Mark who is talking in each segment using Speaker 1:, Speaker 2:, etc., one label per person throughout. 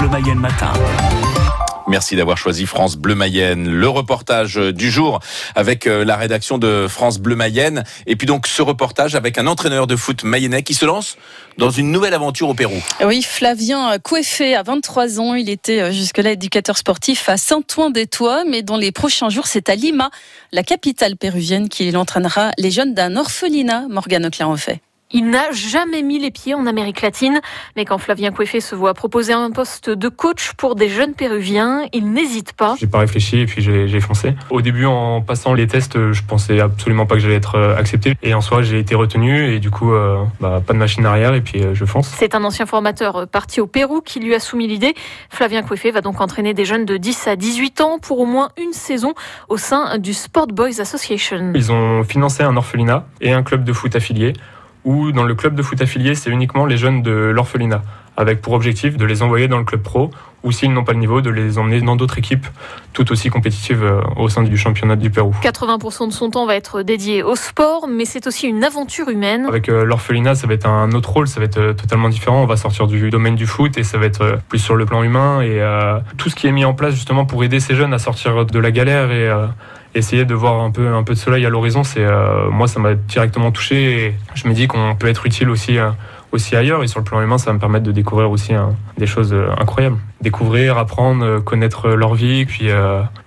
Speaker 1: Bleu Mayenne matin.
Speaker 2: Merci d'avoir choisi France Bleu Mayenne. Le reportage du jour avec euh, la rédaction de France Bleu Mayenne. Et puis donc ce reportage avec un entraîneur de foot mayennais qui se lance dans une nouvelle aventure au Pérou.
Speaker 3: Oui, Flavien Coueffé a 23 ans. Il était euh, jusque-là éducateur sportif à Saint-Ouen-des-Tois. Mais dans les prochains jours, c'est à Lima, la capitale péruvienne, qu'il entraînera les jeunes d'un orphelinat. Morgane fait.
Speaker 4: Il n'a jamais mis les pieds en Amérique latine, mais quand Flavien Coueffé se voit proposer un poste de coach pour des jeunes péruviens, il n'hésite pas.
Speaker 5: J'ai pas réfléchi et puis j'ai foncé. Au début, en passant les tests, je pensais absolument pas que j'allais être euh, accepté. Et en soi, j'ai été retenu et du coup, euh, bah, pas de machine arrière et puis euh, je fonce.
Speaker 4: C'est un ancien formateur parti au Pérou qui lui a soumis l'idée. Flavien Coueffé va donc entraîner des jeunes de 10 à 18 ans pour au moins une saison au sein du Sport Boys Association.
Speaker 5: Ils ont financé un orphelinat et un club de foot affilié ou dans le club de foot affilié, c'est uniquement les jeunes de l'orphelinat, avec pour objectif de les envoyer dans le club pro, ou s'ils n'ont pas le niveau, de les emmener dans d'autres équipes tout aussi compétitives euh, au sein du championnat du Pérou.
Speaker 4: 80% de son temps va être dédié au sport, mais c'est aussi une aventure humaine.
Speaker 5: Avec euh, l'orphelinat, ça va être un autre rôle, ça va être euh, totalement différent. On va sortir du domaine du foot et ça va être plus sur le plan humain et tout ce qui est mis en place justement pour aider ces jeunes à sortir de la galère et essayer de voir un peu, un peu de soleil à l'horizon, c'est euh, moi ça m'a directement touché et je me dis qu'on peut être utile aussi, euh, aussi ailleurs et sur le plan humain ça va me permettre de découvrir aussi hein, des choses euh, incroyables. Découvrir, apprendre, connaître leur vie, puis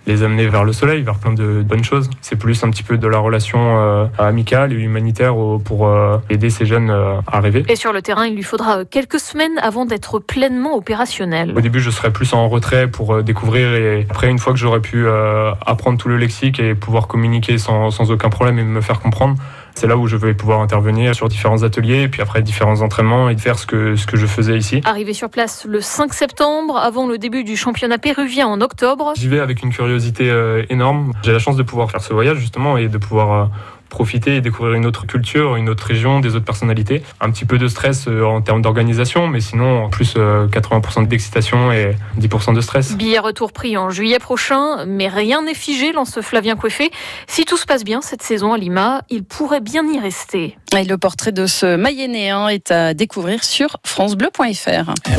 Speaker 5: les amener vers le soleil, vers plein de bonnes choses. C'est plus un petit peu de la relation amicale et humanitaire pour aider ces jeunes à rêver.
Speaker 4: Et sur le terrain, il lui faudra quelques semaines avant d'être pleinement opérationnel.
Speaker 5: Au début, je serai plus en retrait pour découvrir et après, une fois que j'aurai pu apprendre tout le lexique, et pouvoir communiquer sans, sans aucun problème et me faire comprendre. C'est là où je vais pouvoir intervenir sur différents ateliers, puis après différents entraînements et faire ce que, ce que je faisais ici.
Speaker 4: Arrivé sur place le 5 septembre, avant le début du championnat péruvien en octobre.
Speaker 5: J'y vais avec une curiosité euh, énorme. J'ai la chance de pouvoir faire ce voyage justement et de pouvoir euh, profiter et découvrir une autre culture, une autre région, des autres personnalités. Un petit peu de stress euh, en termes d'organisation, mais sinon, en plus 80% d'excitation et 10% de stress.
Speaker 4: Billet retour pris en juillet prochain, mais rien n'est figé, lance Flavien Coiffé. Si tout se passe bien cette saison à Lima, il pourrait bien y rester.
Speaker 3: Et le portrait de ce Mayennéen est à découvrir sur francebleu.fr.